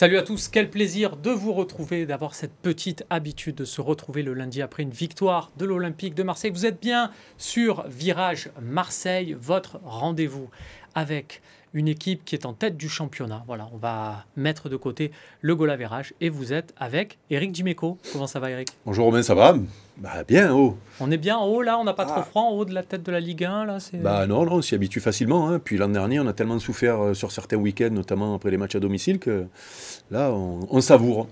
Salut à tous, quel plaisir de vous retrouver, d'avoir cette petite habitude de se retrouver le lundi après une victoire de l'Olympique de Marseille. Vous êtes bien sur Virage Marseille, votre rendez-vous avec une équipe qui est en tête du championnat. Voilà, on va mettre de côté le goal et vous êtes avec Eric Dimeco. Comment ça va Eric? Bonjour Romain, ça va? Bah, bien en haut. On est bien en haut là, on n'a pas trop ah. froid en haut de la tête de la Ligue 1 là Bah non, non on s'y habitue facilement. Hein. Puis l'an dernier, on a tellement souffert euh, sur certains week-ends, notamment après les matchs à domicile, que là, on, savoure.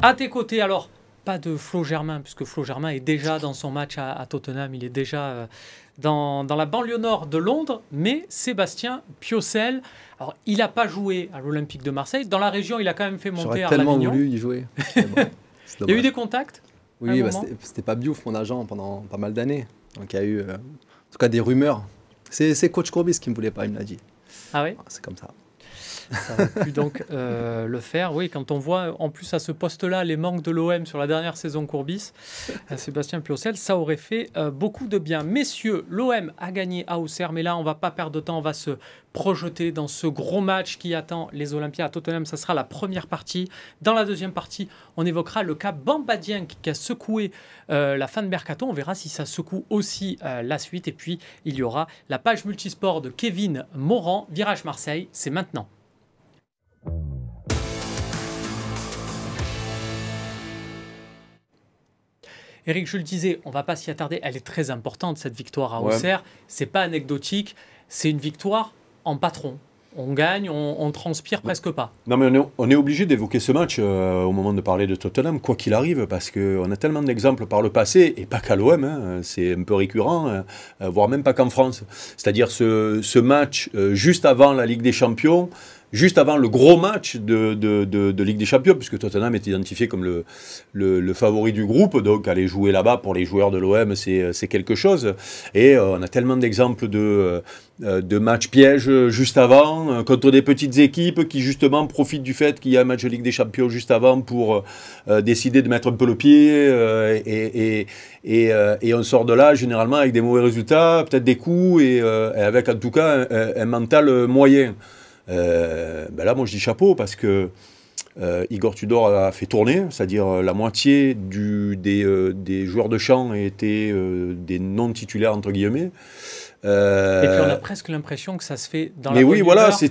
À tes côtés alors, pas de Flo Germain, puisque Flo Germain est déjà dans son match à, Tottenham, il est déjà euh, dans, la banlieue nord de Londres, mais Sébastien Piocel, alors il n'a pas joué à l'Olympique de Marseille, dans la région il a quand même fait monter à tellement voulu y jouer. il y a eu des contacts Oui, bah, c'était pas Biouf mon agent pendant pas mal d'années, donc il y a eu euh, en tout cas des rumeurs. C'est coach Courbis qui ne me voulait pas, il me l'a dit. Ah oui C'est comme ça. Ça aurait pu donc euh, le faire. Oui, quand on voit en plus à ce poste-là les manques de l'OM sur la dernière saison Courbis, à Sébastien Piocel, ça aurait fait euh, beaucoup de bien. Messieurs, l'OM a gagné à Auxerre, mais là on va pas perdre de temps, on va se projeter dans ce gros match qui attend les Olympiens à Tottenham. Ça sera la première partie. Dans la deuxième partie, on évoquera le cas Bamba qui a secoué euh, la fin de mercato. On verra si ça secoue aussi la suite. Et puis il y aura la page multisport de Kevin Morand, Virage Marseille. C'est maintenant. Eric, je le disais, on va pas s'y attarder. Elle est très importante, cette victoire à Auxerre. C'est pas anecdotique. C'est une victoire en patron. On gagne, on, transpire presque pas. Non, mais on est, obligé d'évoquer ce match euh, au moment de parler de Tottenham, quoi qu'il arrive, parce qu'on a tellement d'exemples par le passé, et pas qu'à l'OM, hein, c'est un peu récurrent, hein, voire même pas qu'en France. C'est-à-dire ce, ce match euh, juste avant la Ligue des Champions, juste avant le gros match de, de, de, Ligue des Champions, puisque Tottenham est identifié comme le, le, favori du groupe, donc aller jouer là-bas pour les joueurs de l'OM, c'est quelque chose. Et euh, on a tellement d'exemples de, euh, de matchs pièges juste avant, euh, contre des petites équipes qui justement profitent du fait qu'il y a un match de Ligue des Champions juste avant pour décider de mettre un peu le pied, et, et, et, on sort de là généralement avec des mauvais résultats, peut-être des coups, et, avec en tout cas un mental moyen. Euh, ben là, moi, je dis chapeau parce que euh, Igor Tudor a fait tourner, c'est-à-dire euh, la moitié des, joueurs de champ étaient des non-titulaires, entre guillemets. Euh, et puis on a presque l'impression que ça se fait dans mais la oui, voilà, c'est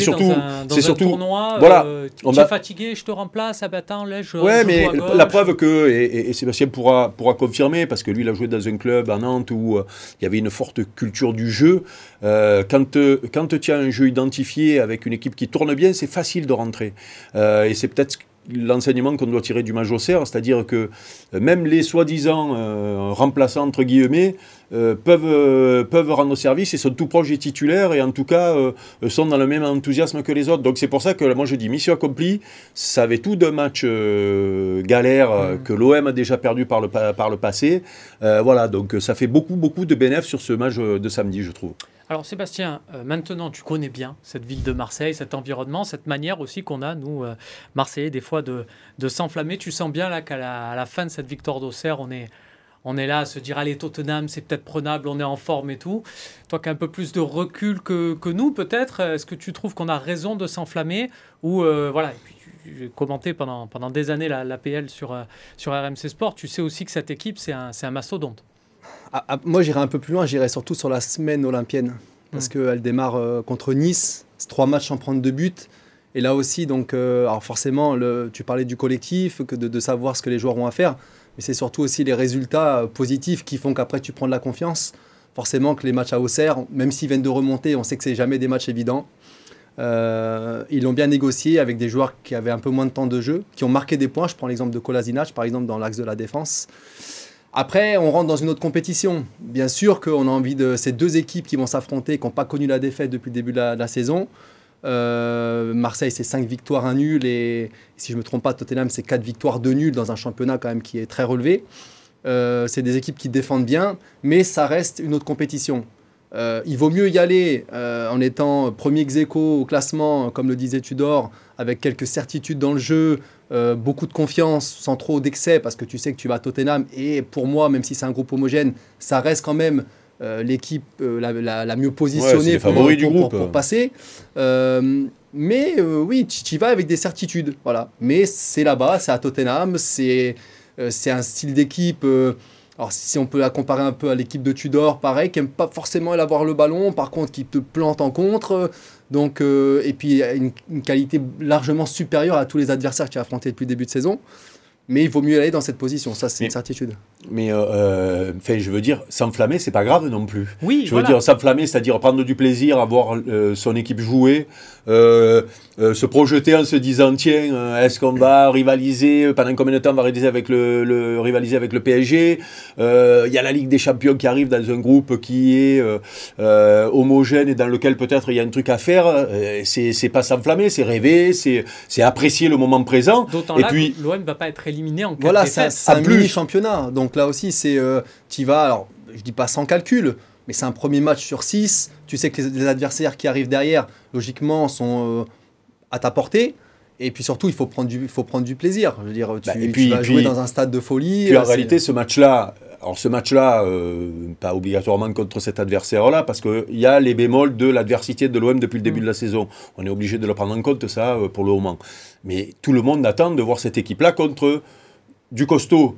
surtout, c'est surtout tournoi. Voilà, euh, tu es fatigué, je te remplace. Ah bah attends, là, je. Ouais, mais la preuve que et, Sébastien pourra pourra confirmer parce que lui, il a joué dans un club à Nantes où euh, il y avait une forte culture du jeu. quand quand tu as un jeu identifié avec une équipe qui tourne bien, c'est facile de rentrer. et c'est peut-être l'enseignement qu'on doit tirer du Majosser, c'est-à-dire que même les soi-disant remplaçants entre guillemets euh, peuvent, euh, peuvent rendre service et sont tout proches des titulaires et en tout cas euh, sont dans le même enthousiasme que les autres. Donc c'est pour ça que moi je dis mission accomplie. Ça avait tout de match galère mmh. que l'OM a déjà perdu par le, par le passé. voilà, donc ça fait beaucoup, beaucoup de bénéfices sur ce match de samedi, je trouve. Alors Sébastien, maintenant tu connais bien cette ville de Marseille, cet environnement, cette manière aussi qu'on a, nous, Marseillais, des fois de, de s'enflammer. Tu sens bien là qu'à la, la, fin de cette victoire d'Auxerre, on est, on est là à se dire allez Tottenham c'est peut-être prenable, on est en forme et tout. Toi qui as un peu plus de recul que, nous peut-être, est-ce que tu trouves qu'on a raison de s'enflammer ou euh, voilà j'ai commenté pendant, pendant des années l'APL sur, euh, sur RMC Sport, tu sais aussi que cette équipe c'est un, un mastodonte. Ah, ah, moi j'irai un peu plus loin, j'irai surtout sur la semaine olympienne parce hmm. qu'elle démarre euh, contre Nice, c'est trois matchs sans prendre de but. Et là aussi, donc, alors forcément, le, tu parlais du collectif, que de, de, savoir ce que les joueurs ont à faire mais c'est surtout aussi les résultats euh, positifs qui font qu'après tu prends de la confiance. Forcément que les matchs à Auxerre, même s'ils viennent de remonter, on sait que c'est jamais des matchs évidents. Euh, ils l'ont bien négocié avec des joueurs qui avaient un peu moins de temps de jeu, qui ont marqué des points. Je prends l'exemple de Kolasinac, par exemple, dans l'axe de la défense. Après, on rentre dans une autre compétition. Bien sûr qu'on a envie de ces deux équipes qui vont s'affronter, qui n'ont pas connu la défaite depuis le début de la saison. Euh, Marseille, c'est 5 victoires, 1 nul. Et si je ne me trompe pas, Tottenham, c'est 4 victoires, 2 nuls dans un championnat quand même qui est très relevé. Euh, c'est des équipes qui défendent bien, mais ça reste une autre compétition. Euh, il vaut mieux y aller en étant premier ex au classement, comme le disait Tudor, avec quelques certitudes dans le jeu, beaucoup de confiance, sans trop d'excès, parce que tu sais que tu vas à Tottenham. Et pour moi, même si c'est un groupe homogène, ça reste quand même euh, l'équipe euh, la, la- la mieux positionnée les pour, du pour- pour- passer. Euh, mais oui, tu tu y vas avec des certitudes. Voilà. Mais c'est là-bas, c'est à Tottenham, c'est c'est un style d'équipe. alors, si on peut la comparer un peu à l'équipe de Tudor, pareil, qui n'aime pas forcément aller avoir le ballon, par contre, qui te plante en contre. Donc, et puis, une, une qualité largement supérieure à tous les adversaires qu'il a affrontés depuis le début de saison. Mais il vaut mieux aller dans cette position, ça, c'est une certitude. Mais, euh, euh, enfin, je veux dire, s'enflammer, c'est pas grave non plus. Oui, Je voilà. veux dire, s'enflammer, c'est-à-dire prendre du plaisir à voir euh, son équipe jouer, euh, euh, se projeter en se disant tiens, euh, est-ce qu'on va rivaliser pendant combien de temps on va rivaliser avec le, le- rivaliser avec le PSG Euh, Il y a la Ligue des Champions qui arrive dans un groupe qui est euh, euh, homogène et dans lequel peut-être il y a un truc à faire. C'est c'est pas s'enflammer, c'est rêver, c'est c'est apprécier le moment présent. D'autant Et là puis- que l'OM ne va pas être éliminé en cas Voilà, de c'est un, plus. mini championnat. Donc là aussi, c'est tu vas, alors je dis pas sans calcul, mais c'est un premier match sur 6. Tu sais que les, les adversaires qui arrivent derrière, logiquement, sont euh, à ta portée. Et puis surtout, il faut prendre du, faut prendre du plaisir. Je veux dire, tu, Bah, et tu puis- vas puis- jouer dans un stade de folie. Puis en euh, réalité, ce match-là, alors ce match-là, euh, pas obligatoirement contre cet adversaire-là, parce qu'il y a les bémols de l'adversité de l'OM depuis le début Mm. de la saison. On est obligé de le prendre en compte, ça, euh, pour le moment. Mais tout le monde attend de voir cette équipe-là contre du costaud.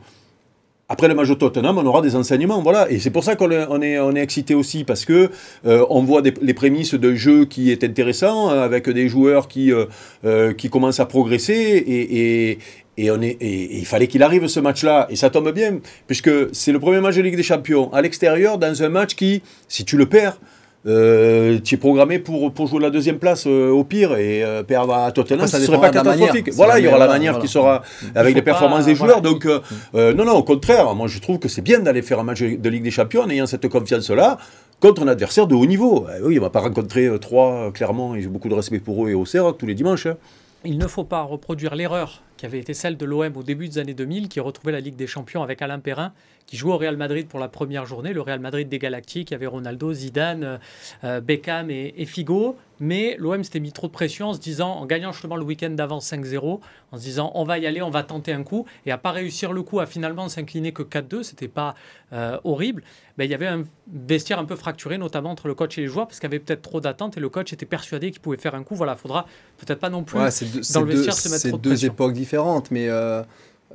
Après le match de Tottenham, on aura des enseignements, voilà. Et c'est pour ça qu'on est, on excité aussi, parce que euh, on voit des- les prémices d'un jeu qui est intéressant, euh, avec des joueurs qui, euh, euh, qui commencent à progresser, et, et il fallait qu'il arrive ce match-là, et ça tombe bien, puisque c'est le premier match de Ligue des Champions, à l'extérieur, dans un match qui, si tu le perds, euh, tu es programmé pour, pour jouer la deuxième place euh, au pire et euh, perdre à Tottenham, ça ce serait pas catastrophique. Voilà, il y aura la manière, qui sera avec les performances pas- des joueurs. voilà. Donc, euh, euh, non, non, au contraire, moi je trouve que c'est bien d'aller faire un match de Ligue des Champions en ayant cette confiance-là contre un adversaire de haut niveau. Euh, oui, on va pas rencontrer euh, trois, clairement, et j'ai beaucoup de respect pour eux et au CER tous les dimanches. hein. Il ne faut pas reproduire l'erreur qui avait été celle de l'OM au début des années 2000, qui retrouvait la Ligue des Champions avec Alain Perrin, qui jouait au Real Madrid pour la première journée, le Real Madrid des Galactiques, il y avait Ronaldo, Zidane, euh, euh, Beckham et, et Figo. Mais l'OM s'était mis trop de pression en se disant, en gagnant justement le week-end d'avant 5-0, en se disant on va y aller, on va tenter un coup, et à pas réussir le coup, à finalement s'incliner que 4-2, c'était pas euh, horrible. Ben, il y avait un vestiaire un peu fracturé, notamment entre le coach et les joueurs, parce qu'il y avait peut-être trop d'attentes et le coach était persuadé qu'il pouvait faire un coup. Voilà, faudra peut-être pas non plus. Ouais, c'est deux, dans le deux- vestiaire se mettre c'est trop de deux époques différentes, mais euh,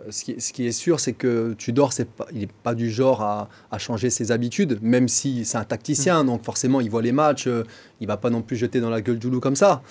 ce, qui, est- ce qui est sûr, c'est que Tudor, pas, il n'est pas du genre à, à changer ses habitudes, même si c'est un tacticien, Mm. donc forcément, il voit les matchs, euh, il va pas non plus jeter dans la gueule du loup comme ça.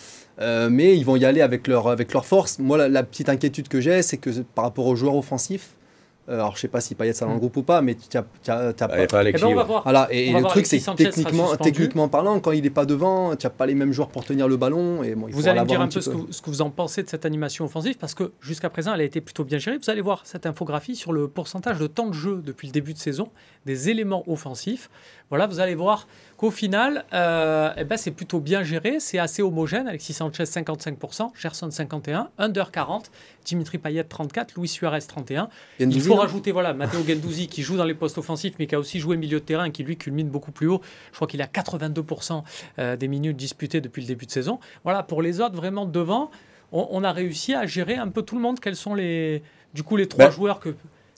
Euh, mais ils vont y aller avec leur, avec leur force. Moi, la, la petite inquiétude que j'ai, c'est que par rapport aux joueurs offensifs, euh, alors je sais pas si Payet ça dans le groupe ou pas, mais tu n'as a pas Eh Alexis, ben, on va ouais. voir. voilà, et, On et va le voir, truc, c'est Alexis que techniquement, techniquement parlant, quand il n'est pas devant, tu n'as pas les mêmes joueurs pour tenir le ballon. Et bon, il Vous allez me dire un petit peu ce que, vous, ce que vous en pensez de cette animation offensive, parce que jusqu'à présent, elle a été plutôt bien gérée. Vous allez voir cette infographie sur le pourcentage de temps de jeu depuis le début de saison des éléments offensifs. Voilà, vous allez voir qu'au final, euh, eh ben, c'est plutôt bien géré, c'est assez homogène. Alexis Sanchez 55%, Gerson 51%, Under 40, Dimitri Payet 34, Luis Suarez 31. Il faut rajouter voilà Matteo Gendouzi qui joue dans les postes offensifs mais qui a aussi joué milieu de terrain et qui lui culmine beaucoup plus haut. Je crois qu'il a 82% euh, des minutes disputées depuis le début de saison. Voilà, pour les autres vraiment devant, on, on a réussi à gérer un peu tout le monde. Quels sont les du coup les trois Ben- joueurs que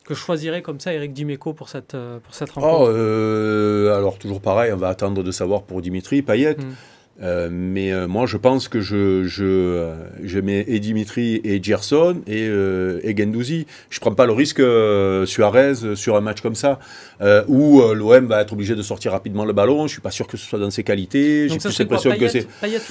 que je choisirais comme ça Eric Dimeco pour cette euh, pour cette Oh, rencontre? euh, alors toujours pareil, on va attendre de savoir pour Dimitri Payet. Mm. Euh, mais euh, moi, je pense que je, je, euh, je mets et Dimitri et Gerson et, euh, et Gendouzi. Je prends pas le risque Suarez sur un match comme ça, où l'OM va être obligé de sortir rapidement le ballon. Je suis pas sûr que ce soit dans ses qualités. J'ai plus l'impression que c'est.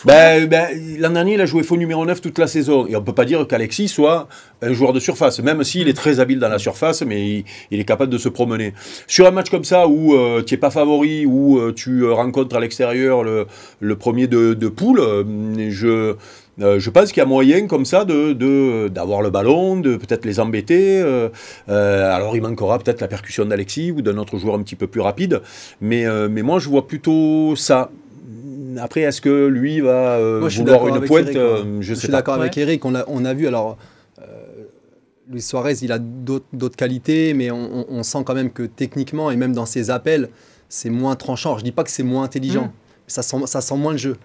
Ben, ben, L'an dernier, il a joué faux numéro 9 toute la saison. Et on ne peut pas dire qu'Alexis soit un joueur de surface, même s'il est très habile dans la surface, mais il, il est capable de se promener. Sur un match comme ça, où tu n'es pas favori, où tu rencontres à l'extérieur le, le premier de, de poule, euh, je, euh, je pense qu'il y a moyen comme ça de, de- d'avoir le ballon, de peut-être les embêter. euh, euh, alors il manquera peut-être la percussion d'Alexis ou d'un autre joueur un petit peu plus rapide. Mais, euh, mais moi, je vois plutôt ça. Après, est-ce que lui va euh, Moi, vouloir une pointe Eric, Je Je sais suis d'accord Ouais. avec Eric. On a, on a vu, alors, Luis Suarez, il a d'autres qualités, mais on, on- on sent quand même que techniquement, et même dans ses appels, c'est moins tranchant. Je dis pas que c'est moins intelligent, Mm. Ça, sent, ça sent moins le jeu.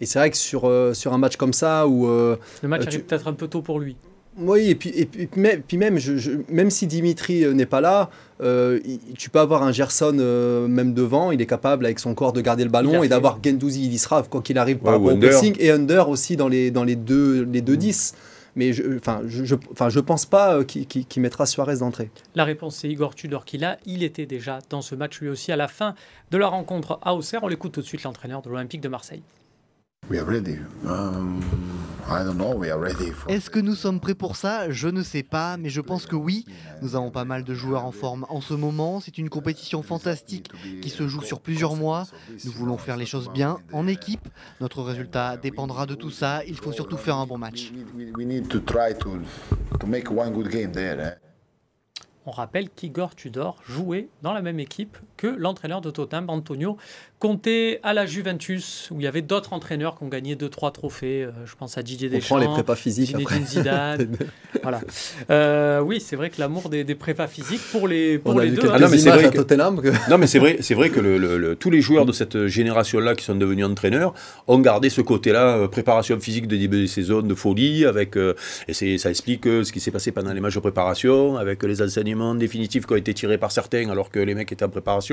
Et c'est vrai que sur, euh, sur un match comme ça, où. euh, Le match Euh, tu- arrive peut-être un peu tôt pour lui. Oui, et puis, et puis, puis même, je, même si Dimitri n'est pas là, euh, tu peux avoir un Gerson euh, même devant, il est capable avec son corps de garder le ballon et d'avoir Gendouzi Idisrav quoi qu'il arrive par rapport au pressing et Under aussi dans les, dans les deux, les deux 10. Mm. Mais je ne enfin, je, pense pas qu'il mettra Suarez d'entrée. La réponse, c'est Igor Tudor qui l'a. Il était déjà dans ce match lui aussi à la fin de la rencontre à Auxerre. On l'écoute tout de suite, l'entraîneur de l'Olympique de Marseille. Est-ce que nous sommes prêts pour ça? Je ne sais pas, mais je pense que oui. Nous avons pas mal de joueurs en forme en ce moment. C'est une compétition fantastique qui se joue sur plusieurs mois. Nous voulons faire les choses bien en équipe. Notre résultat dépendra de tout ça. Il faut surtout faire un bon match. On rappelle qu'Igor Tudor jouait dans la même équipe que l'entraîneur de Tottenham, Antonio Conte, à la Juventus, où il y avait d'autres entraîneurs qui ont gagné 2-3 trophées. Euh, je pense à Didier Deschamps, les prépas physiques Zinedine Zidane. voilà. Euh, oui, c'est vrai que l'amour des, prépas physiques pour les, pour les deux. Hein. Ah non, mais c'est vrai, que... non, mais c'est vrai, c'est vrai que le, tous les joueurs de cette génération-là qui sont devenus entraîneurs ont gardé ce côté-là, euh, préparation physique de début de saison, de folie, avec, et ça explique ce qui s'est passé pendant les matchs de préparation, avec les enseignements définitifs qui ont été tirés par certains alors que les mecs étaient en préparation.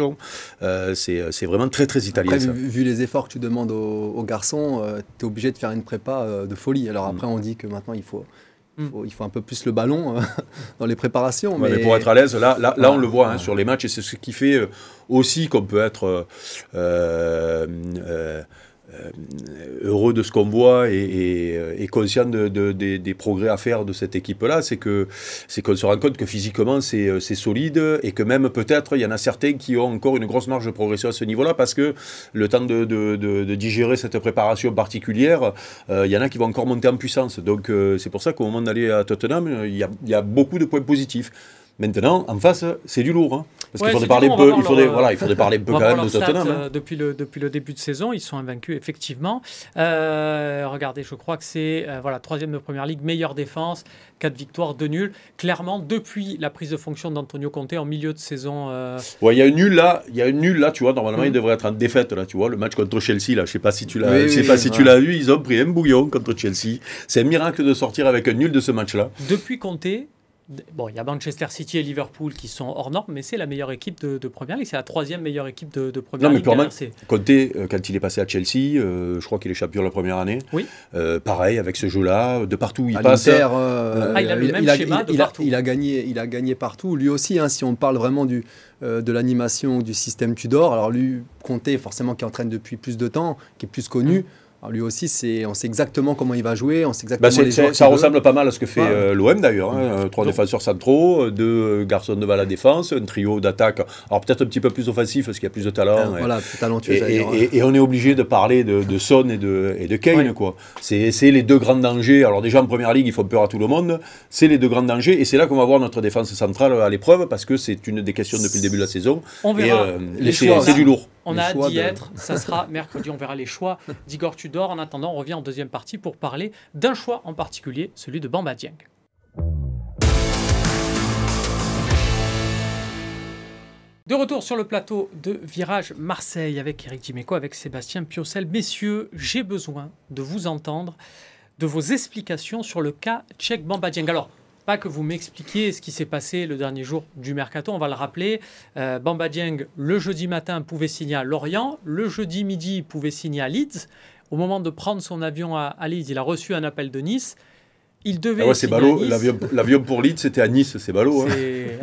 C'est vraiment très, très italien. Après, vu, les efforts que tu demandes aux, garçons, euh, tu es obligé de faire une prépa euh, de folie. Alors après, mm. on dit que maintenant, il faut, mm. il faut, un peu plus le ballon euh, dans les préparations. mais... pour être à l'aise, là, là, là on le voit hein, sur les matchs et c'est ce qui fait aussi qu'on peut être euh, heureux de ce qu'on voit et, conscient de, des, progrès à faire de cette équipe-là, c'est que c'est qu'on se rend compte que physiquement c'est solide et que même peut-être il y en a certains qui ont encore une grosse marge de progression à ce niveau-là parce que le temps de, digérer cette préparation particulière, euh, il y en a qui vont encore monter en puissance. Donc euh, c'est pour ça qu'au moment d'aller à Tottenham, il y a beaucoup de points positifs. Maintenant, en face, c'est du lourd. Hein. Parce qu'il faudrait parler, un peu, il faudrait, voilà, il faudrait parler un peu quand même de Tottenham. Hein. Euh, depuis, le, depuis le début de saison, ils sont invaincus, effectivement. Euh, regardez, je crois que c'est euh, voilà, troisième de première ligue, meilleure défense, quatre victoires, deux nuls. Clairement, depuis la prise de fonction d'Antonio Conte en milieu de saison. Ouais, il y a une nulle là, il y a une nulle là, tu vois. Normalement, il mm. devrait être en défaite là, tu vois. Le match contre Chelsea là, je sais pas si tu l'as, je sais pas si tu l'as vu. Ils ont pris un bouillon contre Chelsea. C'est un miracle de sortir avec un nul de ce match là. Depuis Conte, Bon, il y a Manchester City et Liverpool qui sont hors normes, mais c'est la meilleure équipe de, Première Ligue. C'est la troisième meilleure équipe de, de Première non, Ligue. Non, mais Conte, euh, quand il est passé à Chelsea, euh, je crois qu'il est champion la première année. Oui. Euh, pareil, avec ce jeu-là, de partout où il passe. ah, il a le même schéma de partout. Il a, gagné, il a gagné partout. Lui aussi, hein, si on parle vraiment du, de l'animation du système Tudor, alors lui, Conte, forcément, qui entraîne depuis plus de temps, qui est plus connu. Lui aussi, c'est, on sait exactement comment il va jouer, on sait exactement bah, les Ça ressemble pas mal à ce que fait euh, l'OM d'ailleurs. Hein. Euh, trois défenseurs centraux, deux garçons devant la défense, un trio d'attaque. Alors peut-être un petit peu plus offensif parce qu'il y a plus de talent. Euh, voilà, plus talentueux. Et, et, on est obligé de parler de, de Son et de, et de Kane. Quoi. C'est, les deux grands dangers. Alors déjà en première ligue, il faut peur à tout le monde. C'est les deux grands dangers et c'est là qu'on va voir notre défense centrale à l'épreuve parce que c'est une des questions depuis le début de la saison. On verra. les c'est du lourd. On a hâte d'y être. Ça sera mercredi. On verra les choix d'Igor Tudor. En attendant, on revient en deuxième partie pour parler d'un choix en particulier, celui de Bamba Dieng. De retour sur le plateau de Virage Marseille avec Eric Dimeco, avec Sébastien Piocel. Messieurs, j'ai besoin de vous entendre, de vos explications sur le cas Tchèque Bamba Dieng. Alors, pas que vous m'expliquiez ce qui s'est passé le dernier jour du mercato, on va le rappeler. Euh, Bamba Dieng, le jeudi matin, pouvait signer à Lorient, le jeudi midi, pouvait signer à Leeds. Au moment de prendre son avion à, Leeds, il a reçu un appel de Nice. Il devait. Ah ouais, c'est ballot. L'avion pour Leeds, c'était à Nice, c'est ballot. Hein.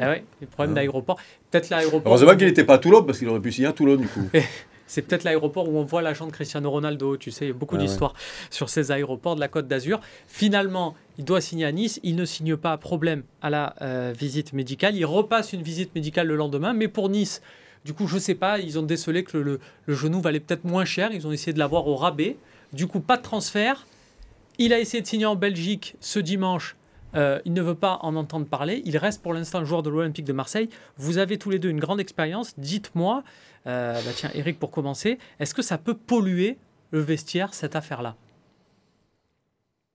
Ah ouais, les problèmes d'aéroport. Peut-être l'aéroport. Heureusement qu'il n'était pas à Toulon, parce qu'il aurait pu signer à Toulon, du coup. C'est peut-être l'aéroport où on voit l'agent de Cristiano Ronaldo. Tu sais, il y a beaucoup d'histoires sur ces aéroports de la Côte d'Azur. Finalement, il doit signer à Nice. Il ne signe pas, problème, à la euh, visite médicale. Il repasse une visite médicale le lendemain. Mais pour Nice, du coup, je ne sais pas, ils ont décelé que le, genou valait peut-être moins cher. Ils ont essayé de l'avoir au rabais. Du coup, pas de transfert. Il a essayé de signer en Belgique ce dimanche. Euh, il ne veut pas en entendre parler. Il reste pour l'instant joueur de l'Olympique de Marseille. Vous avez tous les deux une grande expérience. Dites-moi, euh, bah tiens, Eric, pour commencer, est-ce que ça peut polluer le vestiaire, cette affaire-là?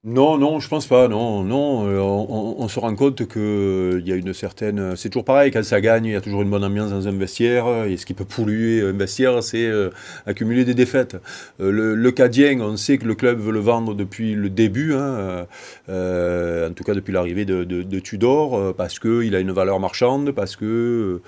Non, non, je pense pas. Non, non. euh, on, se rend compte que euh, il y a une certaine. C'est toujours pareil. Quand ça gagne, il y a toujours une bonne ambiance dans un vestiaire. Et ce qui peut polluer un vestiaire, c'est euh, accumuler des défaites. Euh, le, le cas Dieng, on sait que le club veut le vendre depuis le début, hein, euh, en tout cas depuis l'arrivée de, Tudor, euh, parce que il a une valeur marchande, parce que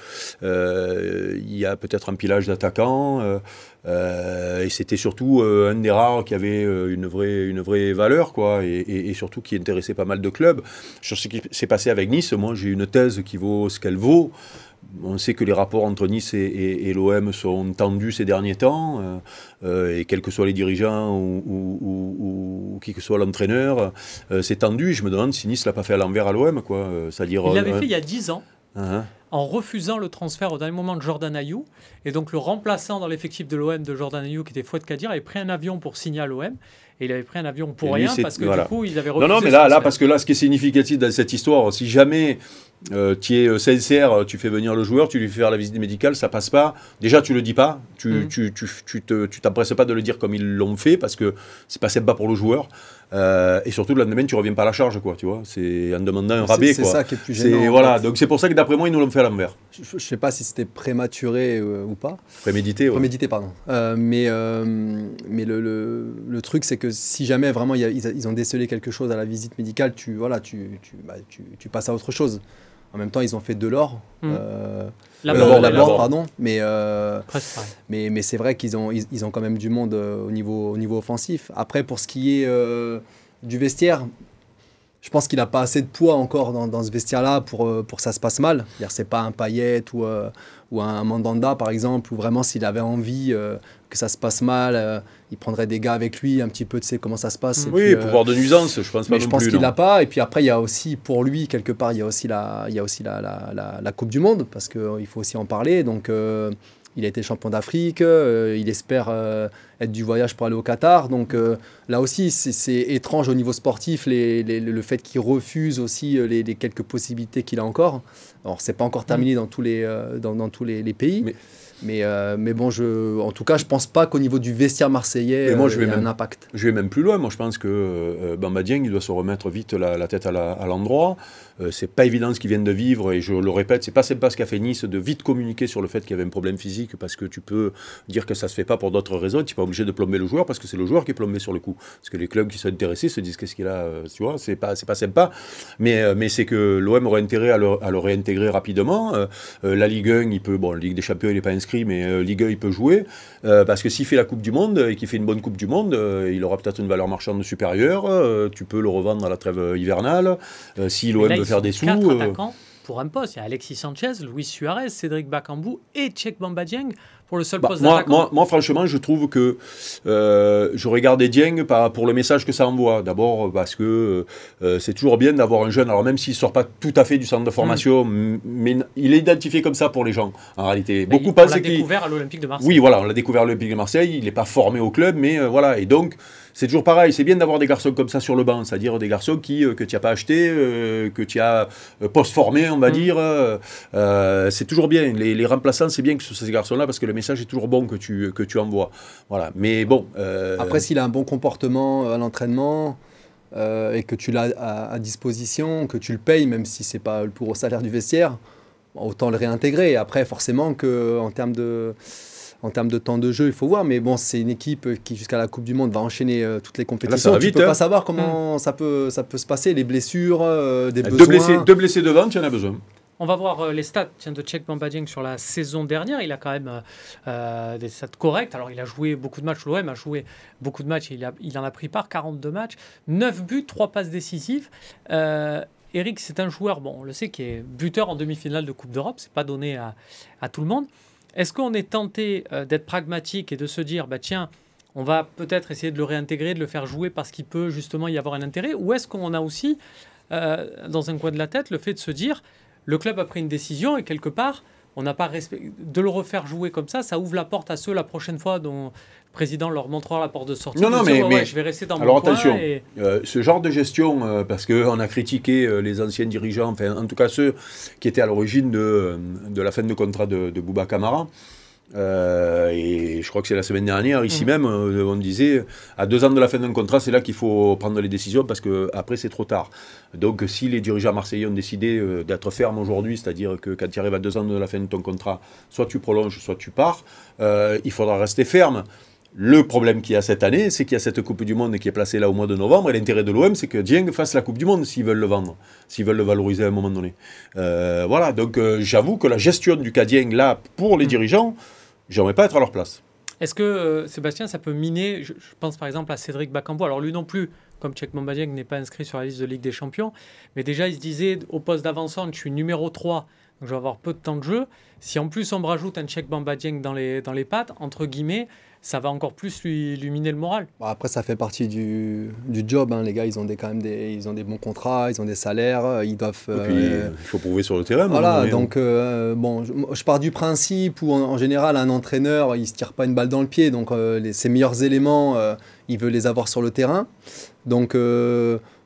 euh, il y a peut-être un pilage d'attaquants. euh, euh, et c'était surtout euh, un des rares qui avait euh, une, vraie, une vraie valeur, quoi, et- et surtout qui intéressait pas mal de clubs. Sur ce qui s'est passé avec Nice, moi j'ai une thèse qui vaut ce qu'elle vaut. On sait que les rapports entre Nice et, et- et l'OM sont tendus ces derniers temps, euh, et quels que soient les dirigeants ou, ou- ou- ou qui que soit l'entraîneur, euh, c'est tendu. Je me demande si Nice l'a pas fait à l'envers à l'OM, quoi. euh, C'est-à-dire. Il l'avait euh, fait il y a 10 ans. hein, en refusant le transfert au dernier moment de Jordan Ayou. Et donc le remplaçant dans l'effectif de l'OM de Jordan Ayou, qui était Fouad Kadir, avait pris un avion pour signer à l'OM. Et il avait pris un avion pour Et rien parce que voilà. du coup, ils avaient Non, refusé non, mais ce là, là, parce que là, ce qui est significatif dans cette histoire, si jamais euh, tu es euh, sincère, tu fais venir le joueur, tu lui fais faire la visite médicale, ça passe pas. Déjà, tu le dis pas, tu Mhm. tu, tu, tu t'empresses pas de le dire comme ils l'ont fait, parce que c'est pas sympa pour le joueur. Euh, et surtout, le lendemain, tu reviens pas à la charge, quoi, tu vois. C'est en demandant un C'est- rabais, C'est quoi. ça qui est plus C'est- gênant. voilà, fait. donc c'est pour ça que d'après moi, ils nous l'ont fait à l'envers. Je, je sais pas si c'était prématuré euh, ou pas. Prémédité, ouais. Prémédité, pardon. Euh, mais mais le, le- le truc, c'est que si jamais vraiment il y a- ils, ils ont décelé quelque chose à la visite médicale, tu, voilà, tu, tu, bah, tu, tu passes à autre chose. En même temps, ils ont fait de l'or. Euh, La pardon. Mais, euh, c'est vrai qu'ils ont, ils, ils ont quand même du monde euh, au, niveau, au niveau offensif. Après, pour ce qui est euh, du vestiaire, je pense qu'il n'a pas assez de poids encore dans, dans ce vestiaire-là pour, euh, pour que ça se passe mal. C'est pas un Payet ou, euh, ou un Mandanda, par exemple, où vraiment, s'il avait envie euh, que ça se passe mal, euh, il prendrait des gars avec lui, un petit peu, tu sais comment ça se passe. et Oui, puis, pouvoir de nuisance, je pense pas mais je pense qu'il l'a pas. Et puis après, il y a aussi, pour lui, quelque part, il y a aussi la, il y a aussi la, la, la- la Coupe du Monde, parce qu'il faut aussi en parler. Donc, il a été champion d'Afrique. euh, il espère euh, être du voyage pour aller au Qatar. Donc, euh, là aussi, c'est- étrange au niveau sportif, les- les- le fait qu'il refuse aussi les, les quelques possibilités qu'il a encore. Alors, c'est pas encore terminé dans tous les, dans, dans tous les, les pays. Mais- Mais, euh, mais bon, je, en tout cas, je pense pas qu'au niveau du vestiaire marseillais, moi, euh, je vais il y a même- un impact. Je vais même plus loin. Moi, je pense que euh, Bamba Dieng, il doit se remettre vite la, la tête à l'endroit. Euh, c'est pas évident ce qu'ils viennent de vivre. Et je le répète, c'est pas sympa ce qu'a fait Nice de vite communiquer sur le fait qu'il y avait un problème physique parce que tu peux dire que ça se fait pas pour d'autres raisons. Tu n'es pas obligé de plomber le joueur parce que c'est le joueur qui est plombé sur le coup. Parce que les clubs qui sont intéressés se disent qu'est-ce qu'il a. euh, tu vois, c'est pas, c'est pas sympa. Mais, mais c'est que l'OM aurait intérêt à le, à le réintégrer rapidement. La Ligue 1, il peut. Bon, Ligue des Champions, il n'est pas inscrit, mais euh, Ligue 1, il peut jouer. Euh, parce que s'il fait la Coupe du Monde et qu'il fait une bonne Coupe du Monde, euh, il aura peut-être une valeur marchande supérieure. tu peux le revendre à la trêve hivernale. Si l'OM veut faire des sous. Euh, pour un poste. Il y a Alexis Sanchez, Luis Suarez, Cédric Bakambou et Tchèque Bamba Dieng pour le seul bah, poste moi, d'attaquant. moi, moi, franchement, je trouve que euh, je regardais Dieng pour le message que ça envoie. D'abord parce que euh, c'est toujours bien d'avoir un jeune, alors même s'il ne sort pas tout à fait du centre de formation, m- mais il est identifié comme ça pour les gens, en réalité. Mais Beaucoup il- on l'a pensent découvert à l'Olympique de Marseille. Oui, voilà, on l'a découvert à l'Olympique de Marseille, il n'est pas formé au club, mais euh, voilà. Et donc, c'est toujours pareil, c'est bien d'avoir des garçons comme ça sur le banc, c'est-à-dire des garçons qui, euh, que tu n'as pas acheté, euh, que tu as euh, post-formé, on va Mm. dire. euh, euh, c'est toujours bien. Les, les remplaçants, c'est bien que ce soit ces garçons-là parce que le message est toujours bon que tu, que tu envoies. Voilà. Mais bon. euh, Après, s'il a un bon comportement euh, à l'entraînement euh, et que tu l'as à, à disposition, que tu le payes, même si c'est pas le plus gros salaire du vestiaire, autant le réintégrer. Après, forcément, que en termes de en termes de temps de jeu, il faut voir. Mais bon, c'est une équipe qui, jusqu'à la Coupe du Monde, va enchaîner euh, toutes les compétitions. va tu vite, peux hein. pas savoir comment ça, peut, ça peut se passer, les blessures, euh, des deux, besoins. blessés, deux blessés devant, tu en as besoin. On va voir euh, les stats tiens, de Tchèque Bamba Dieng sur la saison dernière. Il a quand même euh, des stats correctes. Alors, il a joué beaucoup de matchs. L'OM a joué beaucoup de matchs. Il, a- il en a pris part 42 matchs, 9 buts, 3 passes décisives. Euh, Eric, c'est un joueur, bon, on le sait, qui est buteur en demi-finale de Coupe d'Europe. C'est pas donné à, à tout le monde. Est-ce qu'on est tenté euh, d'être pragmatique et de se dire, bah tiens, on va peut-être essayer de le réintégrer, de le faire jouer parce qu'il peut justement y avoir un intérêt? Ou est-ce qu'on a aussi, euh, dans un coin de la tête, le fait de se dire, le club a pris une décision et quelque part, on n'a pas respect... de le refaire jouer comme ça, ça ouvre la porte à ceux la prochaine fois dont le président leur montrera la porte de sortie. Non, non, dire, mais- ouais, mais- ouais, je vais rester dans Alors, mon coin attention. et- Euh, ce genre de gestion, euh, parce qu'on a critiqué euh, les anciens dirigeants, enfin en tout cas ceux qui étaient à l'origine de, de la fin de contrat de, de Bouba Camara, Euh, et je crois que c'est la semaine dernière, ici même, euh, on disait, à deux ans de la fin d'un contrat, c'est là qu'il faut prendre les décisions parce que après c'est trop tard. Donc si les dirigeants marseillais ont décidé euh, d'être fermes aujourd'hui, c'est-à-dire que quand tu arrives à deux ans de la fin de ton contrat, soit tu prolonges, soit tu pars, il faudra rester ferme. Le problème qu'il y a cette année, c'est qu'il y a cette Coupe du Monde qui est placée là au mois de novembre. Et l'intérêt de l'OM, c'est que Dieng fasse la Coupe du Monde s'ils veulent le vendre, s'ils veulent le valoriser à un moment donné. voilà, donc j'avoue que la gestion du cas Dieng, là, pour les mm. dirigeants, J'aimerais pas être à leur place. Est-ce que, euh, Sébastien, ça peut miner je, pense par exemple à Cédric Bakambo. Alors lui non plus, comme Tchèque Mombadieng n'est pas inscrit sur la liste de Ligue des Champions, mais déjà il se disait au poste d'avancante, je suis numéro 3, donc je vais avoir peu de temps de jeu. Si en plus on me rajoute un Tchèque Mombadieng dans les, dans les pattes, entre guillemets, ça va encore plus lui illuminer le moral. après, ça fait partie du, du job. Hein. Les gars, ils ont des, quand même des, ils ont des bons contrats, ils ont des salaires, ils doivent. Euh, il faut prouver sur le terrain. Voilà, donc euh, bon, je, pars du principe où en, général, un entraîneur, il se tire pas une balle dans le pied, donc euh, les, ses meilleurs éléments, il veut les avoir sur le terrain. Donc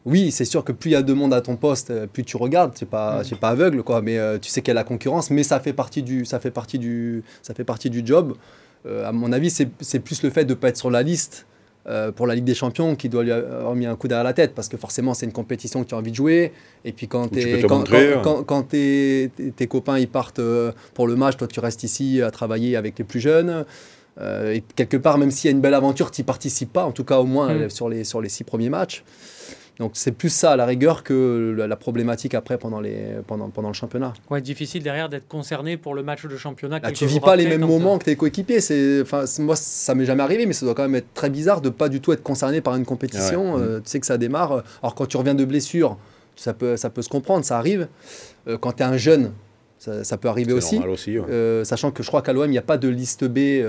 oui, c'est sûr que plus il y a de monde à ton poste, plus tu regardes. C'est pas, mm. pas aveugle, quoi. Mais tu sais qu'il y a la concurrence, mais ça fait partie du, ça fait partie du, ça fait partie du job. Euh, à mon avis, c'est plus le fait de ne pas être sur la liste euh, pour la Ligue des Champions qui doit lui avoir mis un coup derrière la tête parce que forcément c'est une compétition que tu as envie de jouer. Et puis quand, quand, tes, copains ils partent euh, pour le match toi tu restes ici à travailler avec les plus jeunes. Et quelque part même s'il y a une belle aventure tu n'y participes pas en tout cas au moins mm. sur, les, sur les six premiers matchs donc c'est plus ça à la rigueur que la, problématique après pendant, les, pendant, pendant le championnat. Ouais, difficile derrière d'être concerné pour le match de championnat. Là, tu vis pas les mêmes moments que tes coéquipiers. Enfin, moi, ça m'est jamais arrivé, mais ça doit quand même être très bizarre de pas du tout être concerné par une compétition. Euh, tu sais que ça démarre. Alors quand tu reviens de blessure, ça peut, ça peut se comprendre, ça arrive. Euh, quand tu es un jeune, ça, peut arriver aussi. aussi euh, sachant que je crois qu'à l'OM, il n'y a pas de liste B.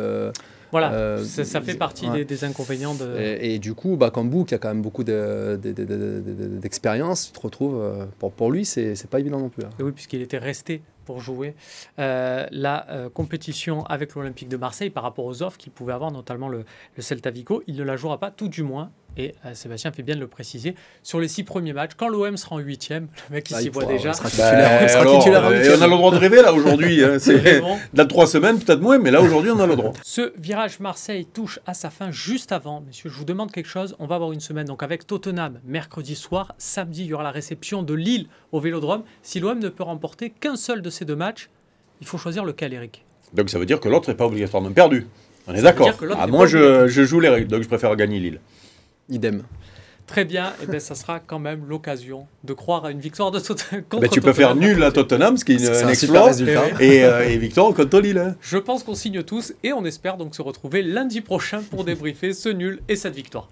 Voilà, euh, ça, fait partie des, inconvénients. De... Et, du coup, Bakambu, qui a quand même beaucoup d'expérience, tu te retrouves, euh, pour, pour lui, c'est pas évident non plus. Hein. oui, puisqu'il était resté pour jouer euh, la compétition avec l'Olympique de Marseille par rapport aux offres qu'il pouvait avoir, notamment le, le Celta Vigo. Il ne la jouera pas, tout du moins, et euh, Sébastien fait bien de le préciser. Sur les six premiers matchs, quand l'OM sera en huitième, le mec il s'y voit déjà. Sera bah, sera titulaire et on a le droit de rêver là aujourd'hui. Hein, dans trois semaines peut-être moins, mais là aujourd'hui on a le droit. Ce virage Marseille touche à sa fin juste avant. Messieurs, je vous demande quelque chose. On va avoir une semaine donc avec Tottenham mercredi soir. Samedi, il y aura la réception de Lille au Vélodrome. Si l'OM ne peut remporter qu'un seul de ces deux matchs, il faut choisir lequel, Eric? Donc ça veut dire que l'autre n'est pas obligatoirement perdu. On est d'accord. Ah, moi, je, je joue les règles, donc je préfère gagner Lille. Idem. Très bien, et eh bien ça sera quand même l'occasion de croire à une victoire de Tottenham. Ben, tu peux faire nul à Tottenham, ce qui est, un exploit, et, euh, et, victoire contre Lille. Je pense qu'on signe tous et on espère donc se retrouver lundi prochain pour débriefer ce nul et cette victoire.